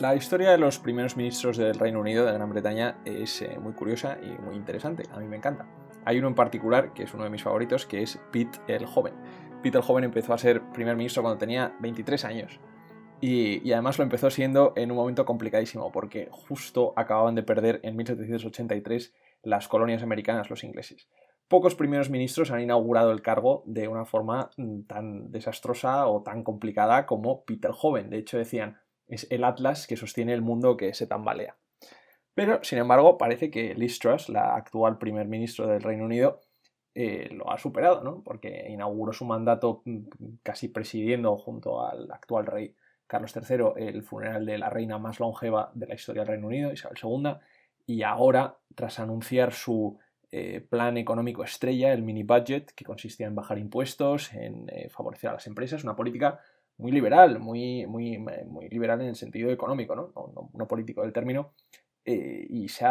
La historia de los primeros ministros del Reino Unido, de Gran Bretaña, es eh, muy curiosa y muy interesante. A mí me encanta. Hay uno en particular, que es uno de mis favoritos, que es Pete el Joven. Pete el Joven empezó a ser primer ministro cuando tenía 23 años. Y, además lo empezó siendo en un momento complicadísimo, porque justo acababan de perder en 1783 las colonias americanas los ingleses. Pocos primeros ministros han inaugurado el cargo de una forma mm, tan desastrosa o tan complicada como Pete el Joven. De hecho, decían, es el Atlas que sostiene el mundo que se tambalea. Pero, sin embargo, parece que Liz Truss, la actual primer ministro del Reino Unido, eh, lo ha superado, ¿no? Porque inauguró su mandato mm, casi presidiendo junto al actual rey Carlos III el funeral de la reina más longeva de la historia del Reino Unido, Isabel II, y ahora, tras anunciar su eh, plan económico estrella, el mini budget, que consistía en bajar impuestos, en eh, favorecer a las empresas, una política muy liberal, muy, muy, muy liberal en el sentido económico, no, no, político del término, eh, y, se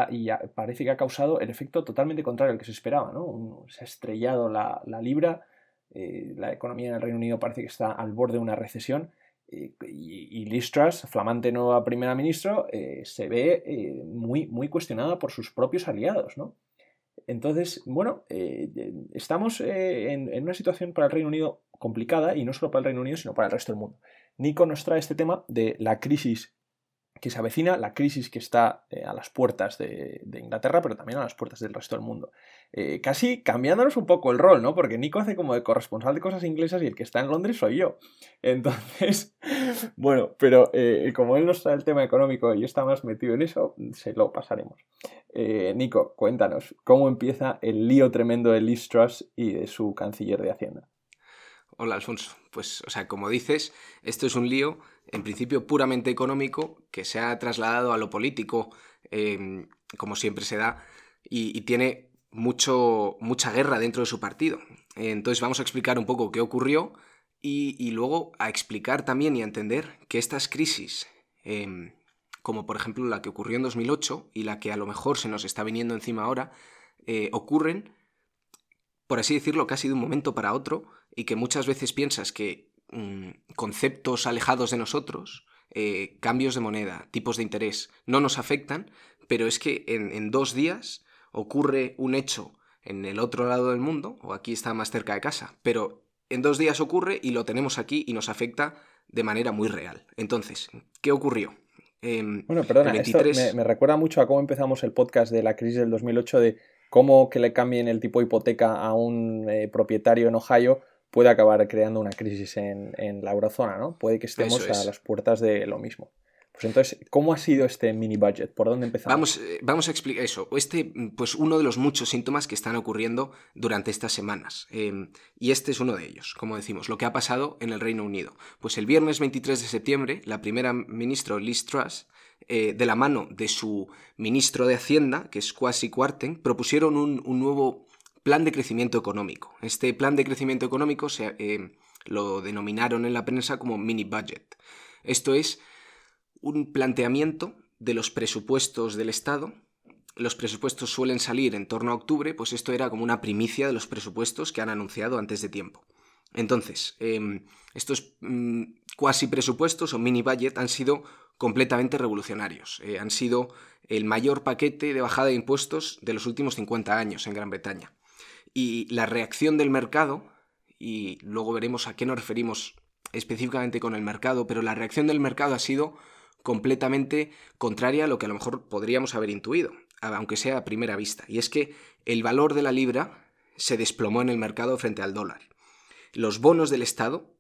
parece que ha causado el efecto totalmente contrario al que se esperaba. ¿no? se ha estrellado la, libra, eh, la economía en el Reino Unido parece que está al borde de una recesión, eh, y, y, Liz Truss, flamante nueva primera ministra, se ve muy, muy cuestionada por sus propios aliados. ¿no? Entonces, bueno, estamos en, en, una situación para el Reino Unido complicada y no solo para el Reino Unido, sino para el resto del mundo. Nico nos trae este tema de la crisis que se avecina, la crisis que está eh, a las puertas de, Inglaterra, pero también a las puertas del resto del mundo. Eh, casi cambiándonos un poco el rol, ¿no? Porque Nico hace como de corresponsal de cosas inglesas y el que está en Londres soy yo. Entonces, bueno, pero eh, como él nos trae el tema económico y está más metido en eso, se lo pasaremos. Nico, cuéntanos, ¿cómo empieza el lío tremendo de Liz Truss y de su canciller de Hacienda? Hola, Alfonso. Pues, o sea, como dices, esto es un lío, en principio puramente económico, que se ha trasladado a lo político, em, como siempre se da, y, tiene mucho, mucha guerra dentro de su partido. Entonces vamos a explicar un poco qué ocurrió y, luego a explicar también y a entender que estas crisis, em, como por ejemplo la que ocurrió en 2008 y la que a lo mejor se nos está viniendo encima ahora, eh, ocurren, por así decirlo, casi de un momento para otro, y que muchas veces piensas que mm, conceptos alejados de nosotros, eh, cambios de moneda, tipos de interés, no nos afectan, pero es que en, dos días ocurre un hecho en el otro lado del mundo, o aquí está más cerca de casa, pero en dos días ocurre y lo tenemos aquí y nos afecta de manera muy real. Entonces, ¿qué ocurrió? Em, bueno, perdona, esto me, me, recuerda mucho a cómo empezamos el podcast de la crisis del 2008 de cómo que le cambien el tipo de hipoteca a un eh, propietario en Ohio puede acabar creando una crisis en, la eurozona, ¿no? Puede que estemos a las puertas de lo mismo. Pues entonces, ¿cómo ha sido este mini budget? ¿Por dónde empezamos? Vamos, eh, vamos a explicar eso. Este, pues uno de los muchos síntomas que están ocurriendo durante estas semanas. Em, y este es uno de ellos, como decimos, lo que ha pasado en el Reino Unido. Pues el viernes 23 de septiembre, la primera ministra Liz Truss, eh, de la mano de su ministro de Hacienda, que es Kwasi Kwarteng, propusieron un, un nuevo plan de crecimiento económico. Este plan de crecimiento económico se, eh, lo denominaron en la prensa como mini budget. Esto es un planteamiento de los presupuestos del Estado. Los presupuestos suelen salir en torno a octubre, pues esto era como una primicia de los presupuestos que han anunciado antes de tiempo. Entonces, em, estos mm, cuasi presupuestos o mini budget han sido completamente revolucionarios. Eh, han sido el mayor paquete de bajada de impuestos de los últimos 50 años en Gran Bretaña. Y la reacción del mercado, y luego veremos a qué nos referimos específicamente con el mercado, pero la reacción del mercado ha sido completamente contraria a lo que a lo mejor podríamos haber intuido, aunque sea a primera vista. Y es que el valor de la libra se desplomó en el mercado frente al dólar. Los bonos del Estado,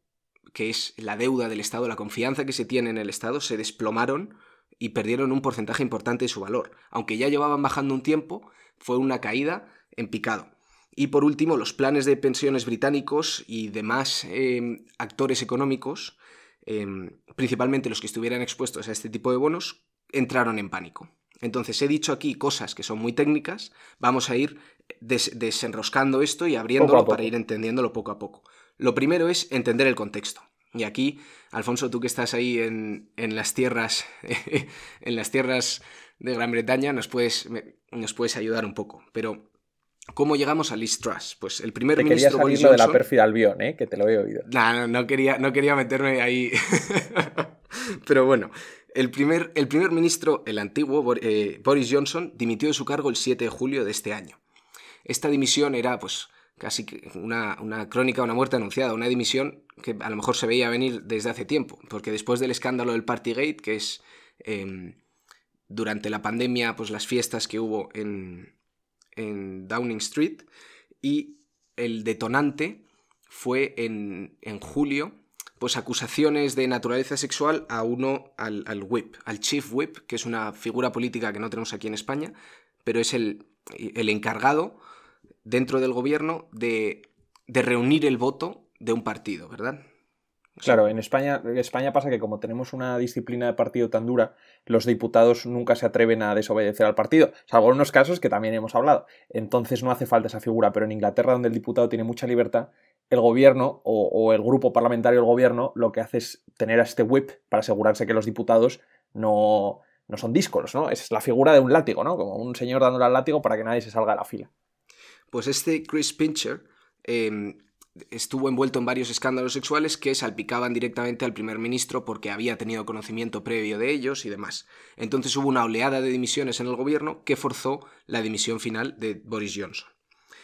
que es la deuda del Estado, la confianza que se tiene en el Estado, se desplomaron y perdieron un porcentaje importante de su valor. Aunque ya llevaban bajando un tiempo, fue una caída en picado. Y por último, los planes de pensiones británicos y demás em, actores económicos, em, principalmente los que estuvieran expuestos a este tipo de bonos, entraron en pánico. Entonces he dicho aquí cosas que son muy técnicas, vamos a ir desenroscando esto y abriéndolo para ir entendiéndolo poco a poco. Lo primero es entender el contexto. Y aquí, Alfonso, tú que estás ahí en, las tierras en las tierras de Gran Bretaña, nos puedes, nos puedes ayudar un poco. Pero ¿Cómo llegamos a Liz Truss? Pues el primer te ministro quería Boris de la pérfida Albion, ¿eh? que te lo he oído. No, no, no, quería, no quería meterme ahí. Pero bueno, El primer, el primer ministro, el antiguo eh, Boris Johnson, dimitió de su cargo el 7 de julio de este año. Esta dimisión era, pues, casi una, una crónica, una muerte anunciada, una dimisión que a lo mejor se veía venir desde hace tiempo, porque después del escándalo del Partygate, que es em, durante la pandemia, pues las fiestas que hubo en, en Downing Street, y el detonante fue en, en julio pues acusaciones de naturaleza sexual a uno, al, al, whip, al chief whip, que es una figura política que no tenemos aquí en España, pero es el, el encargado dentro del gobierno de, de, reunir el voto de un partido, ¿verdad? Claro, en España, en España pasa que como tenemos una disciplina de partido tan dura, los diputados nunca se atreven a desobedecer al partido, salvo en unos casos que también hemos hablado. Entonces no hace falta esa figura, pero en Inglaterra, donde el diputado tiene mucha libertad, el gobierno o, o, el grupo parlamentario del gobierno lo que hace es tener a este whip para asegurarse que los diputados no, no son díscolos, ¿no? Es la figura de un látigo, ¿no? Como un señor dándole al látigo para que nadie se salga de la fila. Pues este Chris Pincher eh, estuvo envuelto en varios escándalos sexuales que salpicaban directamente al primer ministro porque había tenido conocimiento previo de ellos y demás. Entonces hubo una oleada de dimisiones en el gobierno que forzó la dimisión final de Boris Johnson.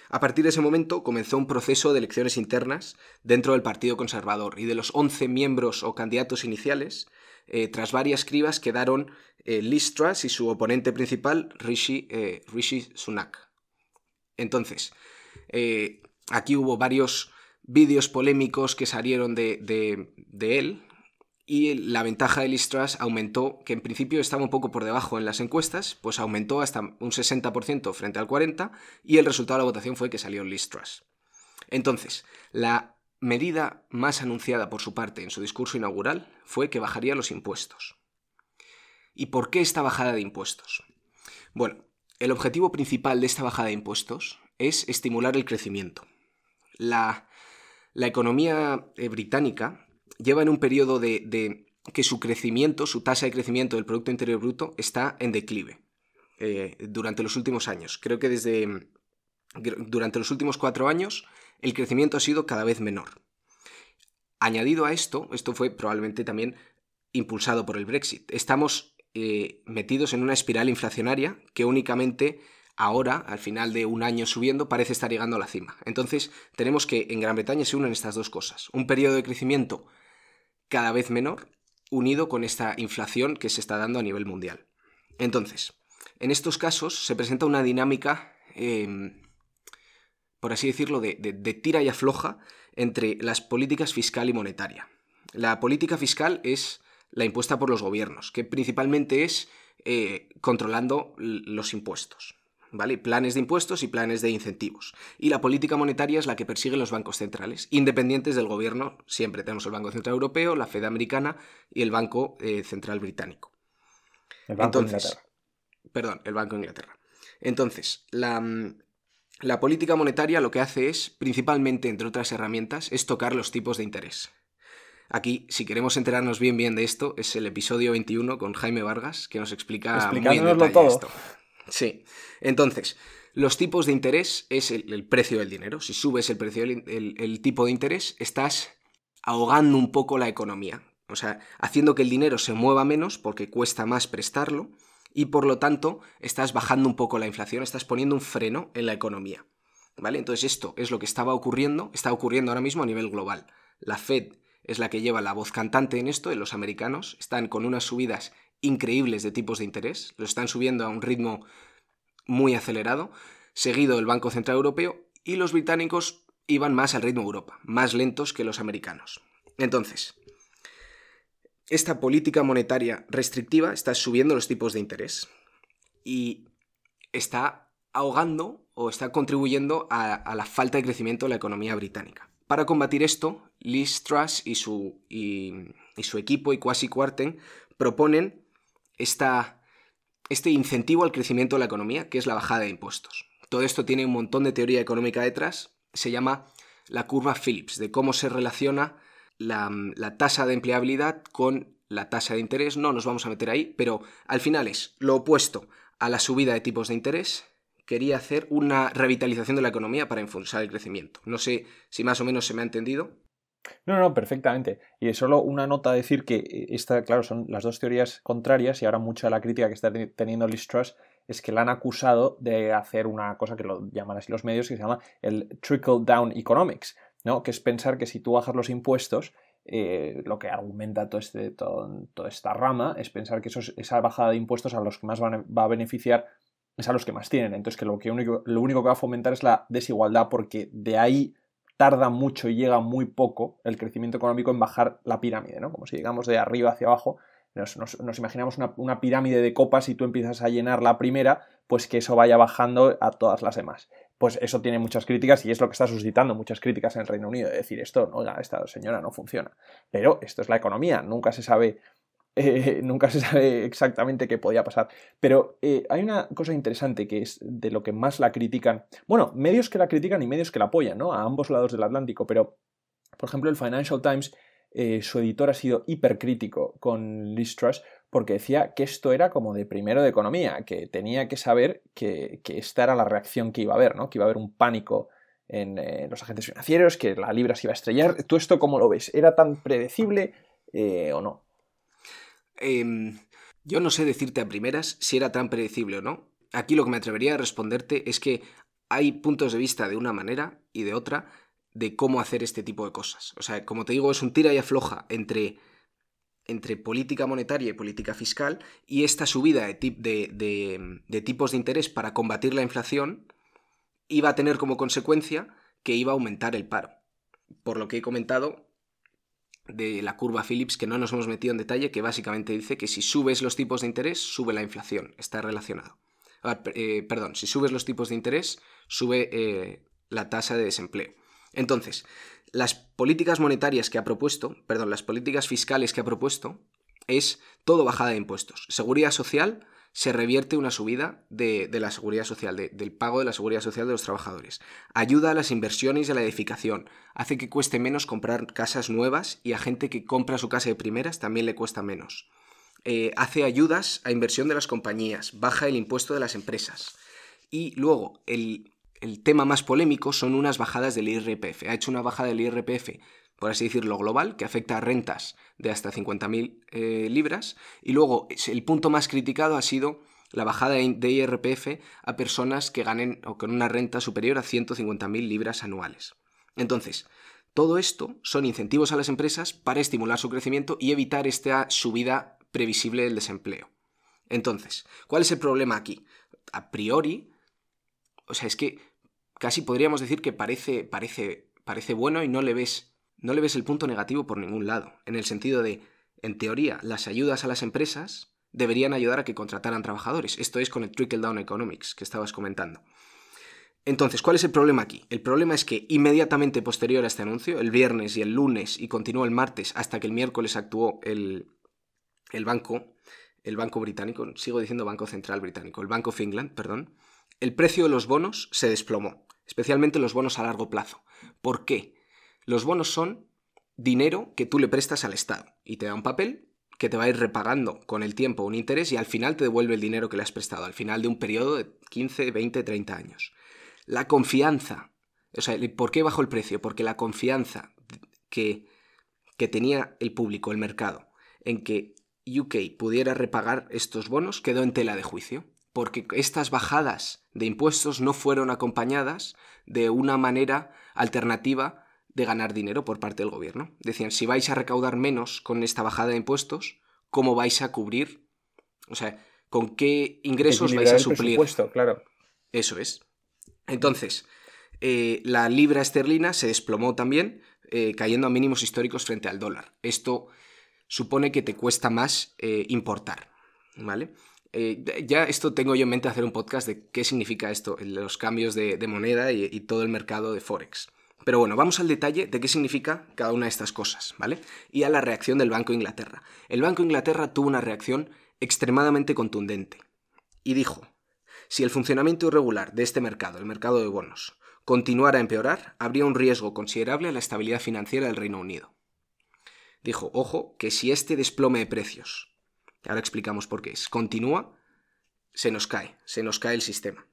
A partir de ese momento comenzó un proceso de elecciones internas dentro del Partido Conservador y de los 11 miembros o candidatos iniciales, eh, tras varias cribas quedaron eh, Liz Truss y su oponente principal, Rishi, eh, Rishi Sunak. Entonces, eh, aquí hubo varios vídeos polémicos que salieron de, de, él, y la ventaja de Liz Truss aumentó, que en principio estaba un poco por debajo en las encuestas, pues aumentó hasta un 60% frente al 40% y el resultado de la votación fue que salió Liz Truss. Entonces, la medida más anunciada por su parte en su discurso inaugural fue que bajaría los impuestos. ¿Y por qué esta bajada de impuestos? Bueno, el objetivo principal de esta bajada de impuestos es estimular el crecimiento. La, la economía eh, británica lleva en un periodo de, que su crecimiento, su tasa de crecimiento del Producto Interior Bruto está en declive eh, durante los últimos años. Creo que desde durante los últimos cuatro años el crecimiento ha sido cada vez menor. Añadido a esto, esto fue probablemente también impulsado por el Brexit. Estamos eh, metidos en una espiral inflacionaria que únicamente ahora, al final de un año subiendo, parece estar llegando a la cima. Entonces, tenemos que en Gran Bretaña se unen estas dos cosas. Un periodo de crecimiento cada vez menor, unido con esta inflación que se está dando a nivel mundial. Entonces, en estos casos se presenta una dinámica, eh, por así decirlo, de, de, de tira y afloja entre las políticas fiscal y monetaria. La política fiscal es la impuesta por los gobiernos, que principalmente es eh, controlando los impuestos. ¿Vale? Planes de impuestos y planes de incentivos. Y la política monetaria es la que persiguen los bancos centrales, independientes del gobierno. Siempre tenemos el Banco Central Europeo, la Fed americana y el Banco eh, Central Británico. El Banco Entonces, de Inglaterra. Perdón, el Banco de Inglaterra. Entonces, la, la política monetaria lo que hace es, principalmente, entre otras herramientas, es tocar los tipos de interés. Aquí, si queremos enterarnos bien bien de esto, es el episodio 21 con Jaime Vargas, que nos explica muy en detalle todo. esto. Sí. Entonces, los tipos de interés es el, precio del dinero. Si subes el precio del el, tipo de interés, estás ahogando un poco la economía. O sea, haciendo que el dinero se mueva menos porque cuesta más prestarlo y por lo tanto estás bajando un poco la inflación, estás poniendo un freno en la economía. ¿Vale? Entonces esto es lo que estaba ocurriendo, está ocurriendo ahora mismo a nivel global. La Fed es la que lleva la voz cantante en esto, en los americanos, están con unas subidas increíbles de tipos de interés, lo están subiendo a un ritmo muy acelerado, seguido el Banco Central Europeo, y los británicos iban más al ritmo Europa, más lentos que los americanos. Entonces, esta política monetaria restrictiva está subiendo los tipos de interés y está ahogando o está contribuyendo a, la falta de crecimiento de la economía británica. Para combatir esto, Liz Truss y su, y, su equipo y Kwasi Kwarteng proponen esta, este incentivo al crecimiento de la economía, que es la bajada de impuestos. Todo esto tiene un montón de teoría económica detrás, se llama la curva Phillips, de cómo se relaciona la, la tasa de empleabilidad con la tasa de interés. No nos vamos a meter ahí, pero al final es lo opuesto a la subida de tipos de interés quería hacer una revitalización de la economía para impulsar el crecimiento. No sé si más o menos se me ha entendido. No, no, perfectamente. Y solo una nota decir que eh, esta, claro, son las dos teorías contrarias y ahora mucha de la crítica que está teniendo Liz es que la han acusado de hacer una cosa que lo llaman así los medios que se llama el trickle down economics, ¿no? Que es pensar que si tú bajas los impuestos, eh, lo que argumenta todo este, toda esta rama es pensar que esa bajada de impuestos a los que más va a beneficiar es a los que más tienen. Entonces que lo, único, lo único que va a fomentar es la desigualdad porque de ahí tarda mucho y llega muy poco el crecimiento económico en bajar la pirámide, ¿no? Como si llegamos de arriba hacia abajo, nos, imaginamos una, pirámide de copas y tú empiezas a llenar la primera, pues que eso vaya bajando a todas las demás. Pues eso tiene muchas críticas y es lo que está suscitando muchas críticas en el Reino Unido, de decir esto, no, esta señora no funciona. Pero esto es la economía, nunca se sabe eh, nunca se sabe exactamente qué podía pasar. Pero eh, hay una cosa interesante que es de lo que más la critican. Bueno, medios que la critican y medios que la apoyan, ¿no? A ambos lados del Atlántico. Pero, por ejemplo, el Financial Times, eh, su editor ha sido hipercrítico con Liz porque decía que esto era como de primero de economía, que tenía que saber que, esta era la reacción que iba a haber, ¿no? Que iba a haber un pánico en los agentes financieros, que la libra se iba a estrellar. ¿Tú esto cómo lo ves? ¿Era tan predecible o no? Em, yo no sé decirte a primeras si era tan predecible o no. Aquí lo que me atrevería a responderte es que hay puntos de vista de una manera y de otra de cómo hacer este tipo de cosas. O sea, como te digo, es un tira y afloja entre, entre política monetaria y política fiscal y esta subida de, de tipos de interés para combatir la inflación iba a tener como consecuencia que iba a aumentar el paro. Por lo que he comentado, de la curva Phillips que no nos hemos metido en detalle, que básicamente dice que si subes los tipos de interés, sube la inflación. Está relacionado. Eh, perdón, si subes los tipos de interés, sube eh, la tasa de desempleo. Entonces, las políticas monetarias que ha propuesto, perdón, las políticas fiscales que ha propuesto, es todo bajada de impuestos. Seguridad social, se revierte una subida de, la seguridad social, del pago de la seguridad social de los trabajadores. Ayuda a las inversiones y a la edificación. Hace que cueste menos comprar casas nuevas y a gente que compra su casa de primeras también le cuesta menos. Eh, hace ayudas a inversión de las compañías. Baja el impuesto de las empresas. Y luego, el, el tema más polémico son unas bajadas del IRPF. Ha hecho una bajada del IRPF por así decirlo, global, que afecta a rentas de hasta 50.000 eh, libras. Y luego, el punto más criticado ha sido la bajada de IRPF a personas que ganen o con una renta superior a 150.000 libras anuales. Entonces, todo esto son incentivos a las empresas para estimular su crecimiento y evitar esta subida previsible del desempleo. Entonces, ¿cuál es el problema aquí? A priori, o sea, es que casi podríamos decir que parece, parece, parece bueno y no le ves no le ves el punto negativo por ningún lado, en el sentido de, en teoría, las ayudas a las empresas deberían ayudar a que contrataran trabajadores. Esto es con el Trickle Down Economics que estabas comentando. Entonces, ¿cuál es el problema aquí? El problema es que inmediatamente posterior a este anuncio, el viernes y el lunes y continuó el martes hasta que el miércoles actuó el, el banco, el banco británico, sigo diciendo Banco Central Británico, el Banco of England, perdón, el precio de los bonos se desplomó, especialmente los bonos a largo plazo. ¿Por qué? Los bonos son dinero que tú le prestas al Estado y te da un papel que te va a ir repagando con el tiempo un interés y al final te devuelve el dinero que le has prestado, al final de un periodo de 15, 20, 30 años. La confianza, o sea, ¿por qué bajó el precio? Porque la confianza que, que tenía el público, el mercado, en que UK pudiera repagar estos bonos quedó en tela de juicio, porque estas bajadas de impuestos no fueron acompañadas de una manera alternativa de ganar dinero por parte del gobierno. Decían, si vais a recaudar menos con esta bajada de impuestos, ¿cómo vais a cubrir? O sea, ¿con qué ingresos vais a suplir? claro. Eso es. Entonces, eh, la libra esterlina se desplomó también, eh, cayendo a mínimos históricos frente al dólar. Esto supone que te cuesta más eh, importar, ¿vale? ya esto tengo yo en mente hacer un podcast de qué significa esto, los cambios de, moneda y todo el mercado de Forex. Pero bueno, vamos al detalle de qué significa cada una de estas cosas, ¿vale? Y a la reacción del Banco de Inglaterra. El Banco de Inglaterra tuvo una reacción extremadamente contundente y dijo, si el funcionamiento irregular de este mercado, el mercado de bonos, continuara a empeorar, habría un riesgo considerable a la estabilidad financiera del Reino Unido. Dijo, ojo, que si este desplome de precios, ahora explicamos por qué es, continúa, se nos cae, se nos cae el sistema.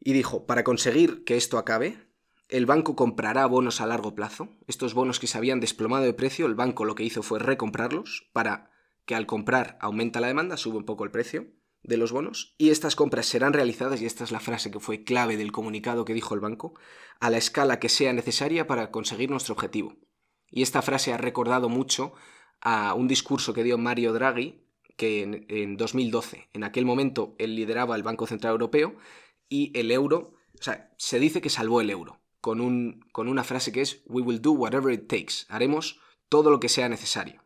Y dijo, para conseguir que esto acabe, el banco comprará bonos a largo plazo. Estos bonos que se habían desplomado de precio, el banco lo que hizo fue recomprarlos para que al comprar aumenta la demanda, sube un poco el precio de los bonos y estas compras serán realizadas, y esta es la frase que fue clave del comunicado que dijo el banco, a la escala que sea necesaria para conseguir nuestro objetivo. Y esta frase ha recordado mucho a un discurso que dio Mario Draghi, que en, 2012, en aquel momento él lideraba el Banco Central Europeo y el euro, o sea, se dice que salvó el euro, con, un, con una frase que es, We will do whatever it takes, haremos todo lo que sea necesario.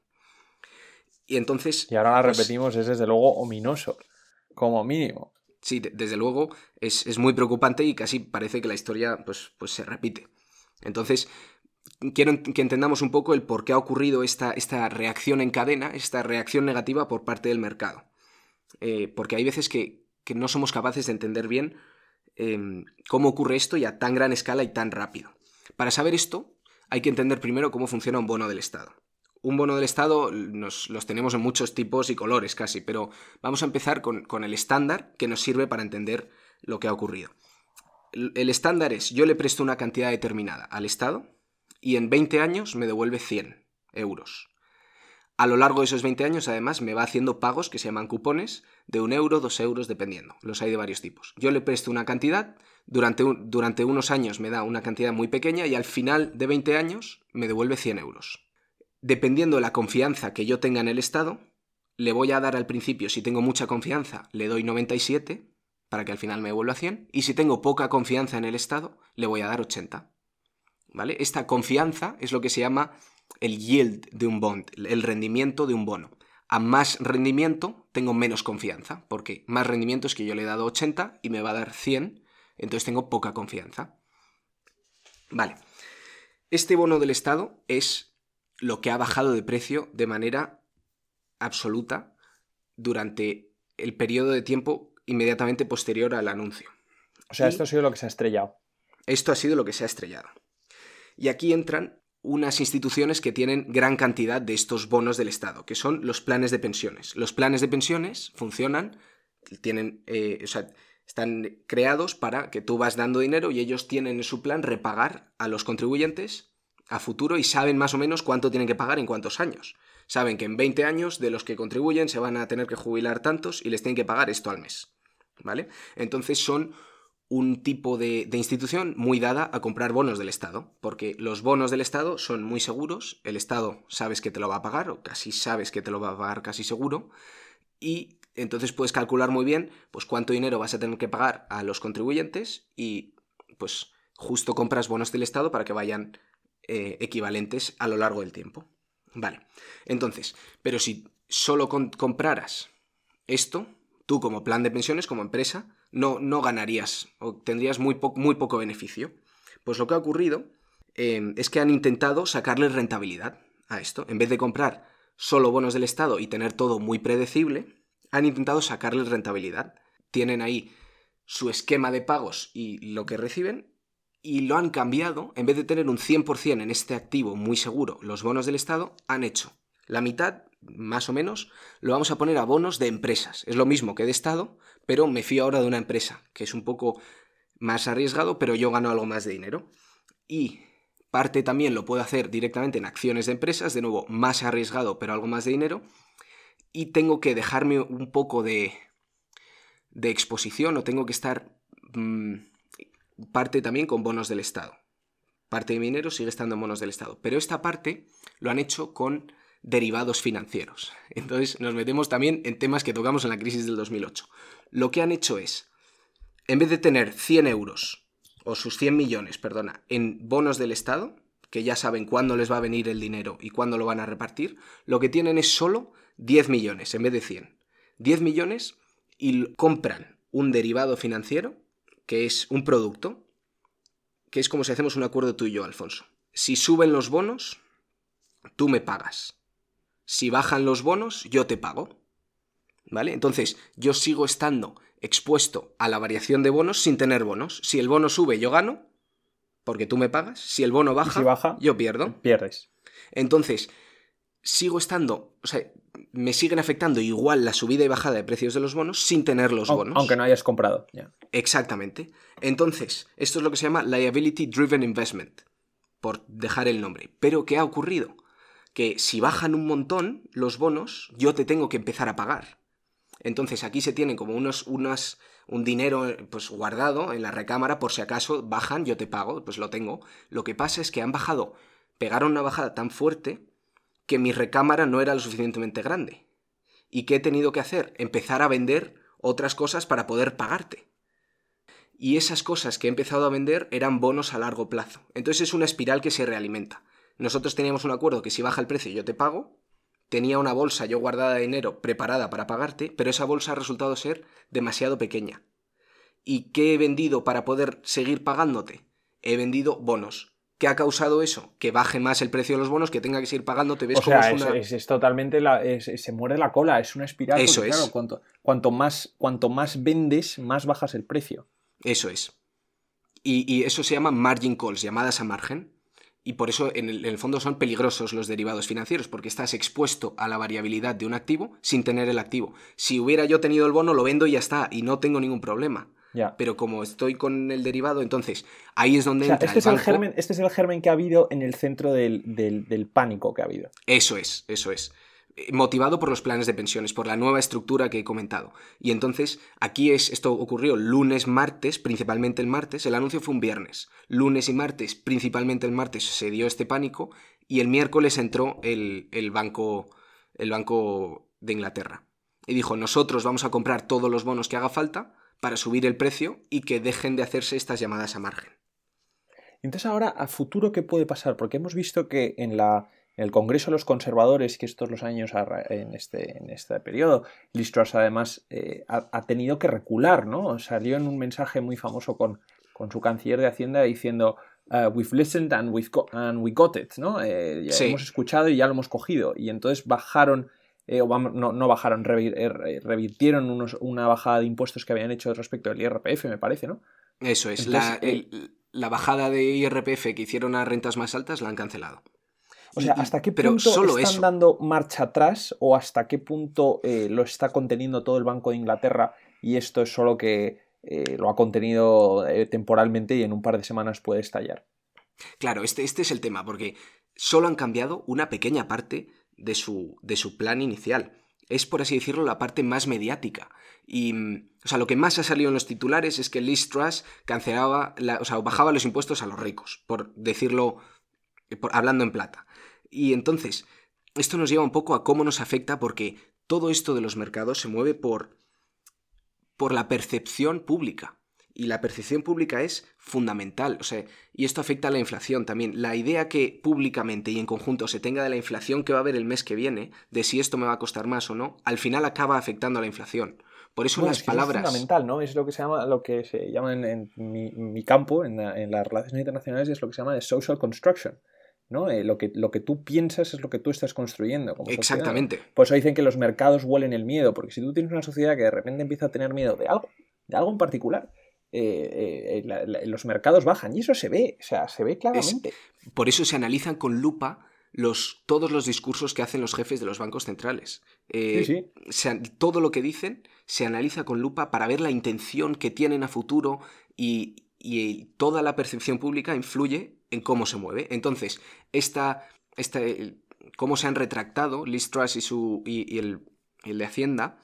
Y entonces... Y ahora la pues repetimos, es desde luego ominoso como mínimo. Sí, desde luego es, muy preocupante y casi parece que la historia pues, pues se repite. Entonces, quiero que entendamos un poco el por qué ha ocurrido esta, esta reacción en cadena, esta reacción negativa por parte del mercado. Eh, porque hay veces que, no somos capaces de entender bien em, cómo ocurre esto y a tan gran escala y tan rápido. Para saber esto, hay que entender primero cómo funciona un bono del Estado un bono del Estado nos, los tenemos en muchos tipos y colores casi, pero vamos a empezar con, el estándar que nos sirve para entender lo que ha ocurrido. El, estándar es, yo le presto una cantidad determinada al Estado y en 20 años me devuelve 100 euros. A lo largo de esos 20 años, además, me va haciendo pagos que se llaman cupones de un euro, dos euros, dependiendo. Los hay de varios tipos. Yo le presto una cantidad, durante, durante unos años me da una cantidad muy pequeña y al final de 20 años me devuelve 100 euros dependiendo de la confianza que yo tenga en el Estado, le voy a dar al principio, si tengo mucha confianza, le doy 97 para que al final me devuelva 100, y si tengo poca confianza en el Estado, le voy a dar 80. ¿Vale? Esta confianza es lo que se llama el yield de un bond, el rendimiento de un bono. A más rendimiento tengo menos confianza, porque más rendimiento es que yo le he dado 80 y me va a dar 100, entonces tengo poca confianza. Vale. Este bono del Estado es lo que ha bajado de precio de manera absoluta durante el periodo de tiempo inmediatamente posterior al anuncio. O sea, esto ha sido lo que se ha estrellado. Esto ha sido lo que se ha estrellado. Y aquí entran unas instituciones que tienen gran cantidad de estos bonos del Estado, que son los planes de pensiones. Los planes de pensiones funcionan, tienen, eh, o sea, están creados para que tú vas dando dinero y ellos tienen en su plan repagar a los contribuyentes a futuro y saben más o menos cuánto tienen que pagar en cuántos años. Saben que en 20 años de los que contribuyen se van a tener que jubilar tantos y les tienen que pagar esto al mes. ¿Vale? Entonces son un tipo de, institución muy dada a comprar bonos del Estado, porque los bonos del Estado son muy seguros, el Estado sabes que te lo va a pagar, o casi sabes que te lo va a pagar casi seguro, y entonces puedes calcular muy bien pues cuánto dinero vas a tener que pagar a los contribuyentes y pues justo compras bonos del Estado para que vayan eh, equivalentes a lo largo del tiempo. Vale, entonces, pero si solo compraras esto, tú como plan de pensiones, como empresa, no, no ganarías o tendrías muy, poco beneficio. Pues lo que ha ocurrido eh, es que han intentado sacarle rentabilidad a esto. En vez de comprar solo bonos del Estado y tener todo muy predecible, han intentado sacarle rentabilidad. Tienen ahí su esquema de pagos y lo que reciben y lo han cambiado, en vez de tener un 100% en este activo muy seguro, los bonos del Estado, han hecho la mitad, más o menos, lo vamos a poner a bonos de empresas. Es lo mismo que de Estado, pero me fío ahora de una empresa, que es un poco más arriesgado, pero yo gano algo más de dinero. Y parte también lo puedo hacer directamente en acciones de empresas, de nuevo, más arriesgado, pero algo más de dinero. Y tengo que dejarme un poco de, de exposición o tengo que estar... Mm, parte también con bonos del Estado. Parte de minero sigue estando en bonos del Estado. Pero esta parte lo han hecho con derivados financieros. Entonces nos metemos también en temas que tocamos en la crisis del 2008. Lo que han hecho es, en vez de tener 100 euros, o sus 100 millones, perdona, en bonos del Estado, que ya saben cuándo les va a venir el dinero y cuándo lo van a repartir, lo que tienen es solo 10 millones en vez de 100. 10 millones y compran un derivado financiero que es un producto, que es como si hacemos un acuerdo tú y yo, Alfonso. Si suben los bonos, tú me pagas. Si bajan los bonos, yo te pago. ¿Vale? Entonces, yo sigo estando expuesto a la variación de bonos sin tener bonos. Si el bono sube, yo gano, porque tú me pagas. Si el bono baja, baja yo pierdo. Pierdes. Entonces, sigo estando, o sea, me siguen afectando igual la subida y bajada de precios de los bonos sin tener los bonos. Aunque no hayas comprado. Exactamente. Entonces, esto es lo que se llama liability driven investment, por dejar el nombre. Pero ¿qué ha ocurrido? Que si bajan un montón los bonos, yo te tengo que empezar a pagar. Entonces aquí se tienen como unos, unas, un dinero pues, guardado en la recámara por si acaso bajan, yo te pago, pues lo tengo. Lo que pasa es que han bajado, pegaron una bajada tan fuerte que mi recámara no era lo suficientemente grande. ¿Y qué he tenido que hacer? Empezar a vender otras cosas para poder pagarte. Y esas cosas que he empezado a vender eran bonos a largo plazo. Entonces es una espiral que se realimenta. Nosotros teníamos un acuerdo que si baja el precio yo te pago, tenía una bolsa yo guardada de dinero preparada para pagarte, pero esa bolsa ha resultado ser demasiado pequeña. ¿Y qué he vendido para poder seguir pagándote? He vendido bonos. ¿Qué ha causado eso? Que baje más el precio de los bonos, que tenga que seguir pagándote. ¿Ves o sea, es, una... es, totalmente la, se muere la cola, es una espiral. Eso es. Claro, cuanto, cuanto, más, cuanto más vendes, más bajas el precio. Eso es. Y, y, eso se llama margin calls, llamadas a margen y por eso en el, fondo son peligrosos los derivados financieros, porque estás expuesto a la variabilidad de un activo sin tener el activo. Si hubiera yo tenido el bono, lo vendo y ya está, y no tengo ningún problema. Pero como estoy con el derivado, entonces ahí es donde entra este, es el germen, este es el germen que ha habido en el centro del, del pánico que ha habido. Eso es, eso es motivado por los planes de pensiones, por la nueva estructura que he comentado. Y entonces, aquí es, esto ocurrió lunes, martes, principalmente el martes, el anuncio fue un viernes. Lunes y martes, principalmente el martes, se dio este pánico y el miércoles entró el, el banco, el banco de Inglaterra. Y dijo, nosotros vamos a comprar todos los bonos que haga falta para subir el precio y que dejen de hacerse estas llamadas a margen. Entonces ahora, a futuro, ¿qué puede pasar? Porque hemos visto que en la, en el Congreso de los Conservadores, que estos los años en este, en este periodo, Liz Truss además eh, ha, tenido que recular, ¿no? Salió en un mensaje muy famoso con, con su canciller de Hacienda diciendo uh, We've listened and, we've and we got it, ¿no? Eh, hemos escuchado y ya lo hemos cogido. Y entonces bajaron, eh, o no, no, bajaron, revirtieron una bajada de impuestos que habían hecho respecto del IRPF, me parece, ¿no? Eso es, la, la bajada de IRPF que hicieron a rentas más altas la han cancelado. O sea, ¿hasta qué punto están dando marcha atrás o hasta qué punto eh, lo está conteniendo todo el Banco de Inglaterra y esto es solo que eh, lo ha contenido eh, temporalmente y en un par de semanas puede estallar? Claro, este, este es el tema, porque solo han cambiado una pequeña parte de su, de su plan inicial. Es, por así decirlo, la parte más mediática. Y, mm, o sea, lo que más ha salido en los titulares es que Liz Truss cancelaba, o sea, bajaba los impuestos a los ricos, por decirlo, hablando en plata. Y entonces, esto nos lleva un poco a cómo nos afecta porque todo esto de los mercados se mueve por, por la percepción pública. Y la percepción pública es fundamental. O sea, y esto afecta a la inflación también. La idea que públicamente y en conjunto se tenga de la inflación que va a haber el mes que viene, de si esto me va a costar más o no, al final acaba afectando a la inflación. Por eso las palabras. Es fundamental, ¿no? Es lo que se llama, lo que se llama en, mi, campo, en, en, las relaciones internacionales, es lo que se llama de social construction. ¿No? Eh, lo, que, lo que tú piensas es lo que tú estás construyendo. Como Exactamente. Por eso dicen que los mercados huelen el miedo, porque si tú tienes una sociedad que de repente empieza a tener miedo de algo, de algo en particular, eh, eh, los mercados bajan y eso se ve, o sea, se ve claramente. por eso se analizan con lupa los, todos los discursos que hacen los jefes de los bancos centrales. todo lo que dicen se analiza con lupa para ver la intención que tienen a futuro y, y toda la percepción pública influye en cómo se mueve. Entonces, esta, esta, cómo se han retractado Liz Truss y, su, y, el, de Hacienda,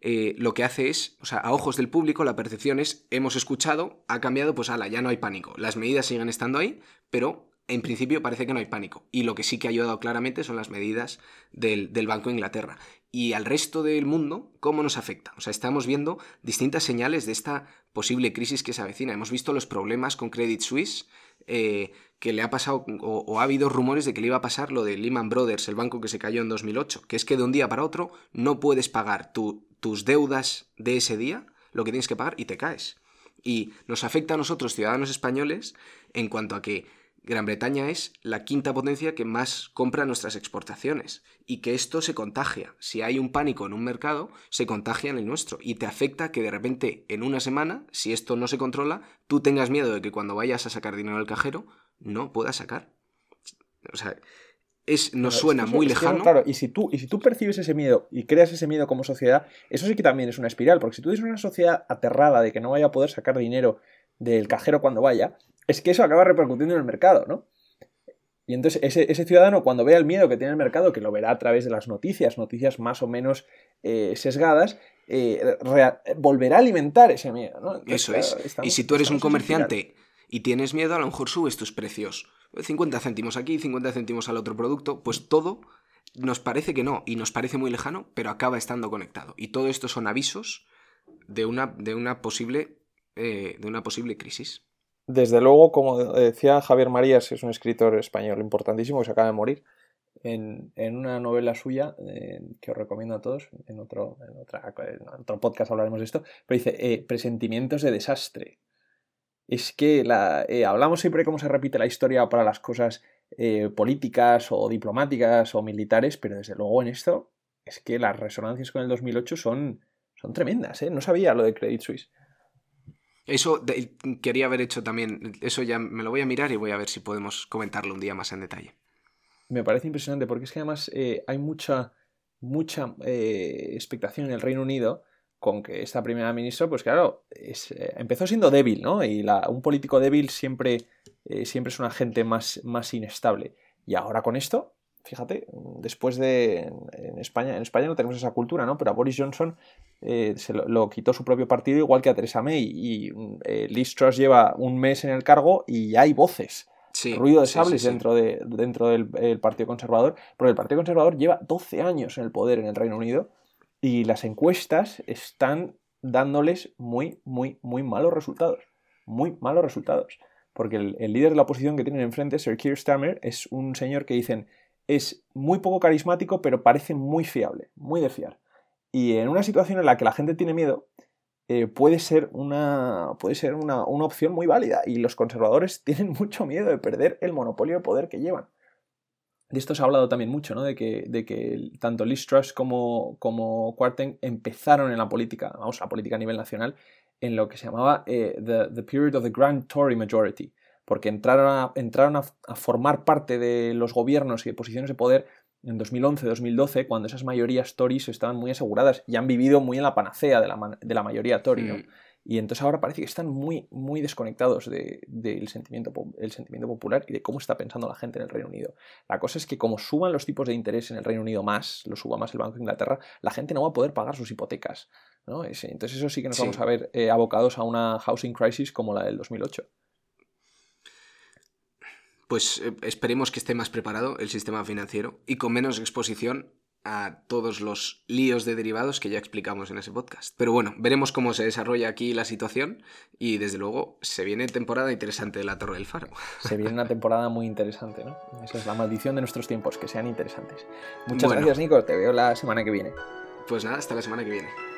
eh, lo que hace es, o sea, a ojos del público, la percepción es, hemos escuchado, ha cambiado, pues ala, ya no hay pánico. Las medidas siguen estando ahí, pero en principio parece que no hay pánico. Y lo que sí que ha ayudado claramente son las medidas del, del, Banco de Inglaterra. Y al resto del mundo, ¿cómo nos afecta? O sea, estamos viendo distintas señales de esta posible crisis que se avecina. Hemos visto los problemas con Credit Suisse, eh, que le ha pasado, o, ha habido rumores de que le iba a pasar lo de Lehman Brothers, el banco que se cayó en 2008, que es que de un día para otro no puedes pagar tus deudas de ese día, lo que tienes que pagar, y te caes. Y nos afecta a nosotros, ciudadanos españoles, en cuanto a que Gran Bretaña es la quinta potencia que más compra nuestras exportaciones y que esto se contagia. Si hay un pánico en un mercado, se contagia en el nuestro y te afecta que de repente en una semana, si esto no se controla, tú tengas miedo de que cuando vayas a sacar dinero del cajero no puedas sacar. O sea, es, nos suena muy lejano. claro, y si, tú, y si tú percibes ese miedo y creas ese miedo como sociedad, eso sí que también es una espiral, porque si tú eres una sociedad aterrada de que no vaya a poder sacar dinero del cajero cuando vaya, es que eso acaba repercutiendo en el mercado, ¿no? Y entonces ese, ciudadano cuando vea el miedo que tiene el mercado, que lo verá a través de las noticias, noticias más o menos eh, sesgadas, eh, volverá a alimentar ese miedo. ¿no? Eso es. y si tú eres un comerciante y tienes miedo, a lo mejor subes tus precios. 50 céntimos aquí, 50 céntimos al otro producto, pues todo nos parece que no y nos parece muy lejano, pero acaba estando conectado. Y todo esto son avisos de una, de una, posible, eh, de una posible crisis. Desde luego, como decía Javier Marías, es un escritor español importantísimo que se acaba de morir, en, una novela suya, que os recomiendo a todos, en otro, en, otro podcast hablaremos de esto, pero dice eh, presentimientos de desastre. Es que eh, hablamos siempre cómo se repite la historia para las cosas políticas o diplomáticas o militares, pero desde luego en esto es que las resonancias con el 2008 son, son tremendas. No sabía lo de Credit Suisse. Eso quería haber hecho también, eso ya me lo voy a mirar y voy a ver si podemos comentarlo un día más en detalle. Me parece impresionante porque es que además eh, hay mucha, mucha eh, expectación en el Reino Unido con que esta primera ministra, pues claro, eh, empezó siendo débil, ¿no? Y un político débil siempre, siempre es un agente más, más inestable. Y ahora con esto, fíjate, después de en España, en España no tenemos esa cultura, ¿no? Pero a Boris Johnson eh, se lo, quitó su propio partido, igual que a Theresa May. Y eh, Liz Truss lleva un mes en el cargo y ya hay voces. ruido de sables dentro, de, dentro del Partido Conservador, porque el Partido Conservador lleva 12 años en el poder en el Reino Unido y las encuestas están dándoles muy, muy, muy malos resultados. Muy malos resultados. Porque el, el líder de la oposición que tienen enfrente, Sir Keir Starmer, es un señor que dicen es muy poco carismático, pero parece muy fiable, muy de fiar. Y en una situación en la que la gente tiene miedo, eh, puede ser, una, puede ser una, opción muy válida. Y los conservadores tienen mucho miedo de perder el monopolio de poder que llevan. De esto se ha hablado también mucho, ¿no? De que, de que tanto Liz como, como Quarten empezaron en la política, vamos, la política a nivel nacional, en lo que se llamaba eh, the, Period of the Grand Tory Majority, porque entraron, a, entraron a, formar parte de los gobiernos y de posiciones de poder en 2011-2012, cuando esas mayorías Tories estaban muy aseguradas y han vivido muy en la panacea de la, de la mayoría Tory. ¿no? Y entonces ahora parece que están muy, muy desconectados del sentimiento, el sentimiento popular y de cómo está pensando la gente en el Reino Unido. La cosa es que como suban los tipos de interés en el Reino Unido más, lo suba más el Banco de Inglaterra, la gente no va a poder pagar sus hipotecas. ¿no? Entonces eso sí que nos vamos a ver eh, abocados a una housing crisis como la del 2008 pues eh, esperemos que esté más preparado el sistema financiero y con menos exposición a todos los líos de derivados que ya explicamos en ese podcast. Pero bueno, veremos cómo se desarrolla aquí la situación y desde luego se viene temporada interesante de la Torre del Faro. Se viene una temporada muy interesante, ¿no? Esa es la maldición de nuestros tiempos, que sean interesantes. Muchas gracias, Nico. Te veo la semana que viene. Pues nada, hasta la semana que viene.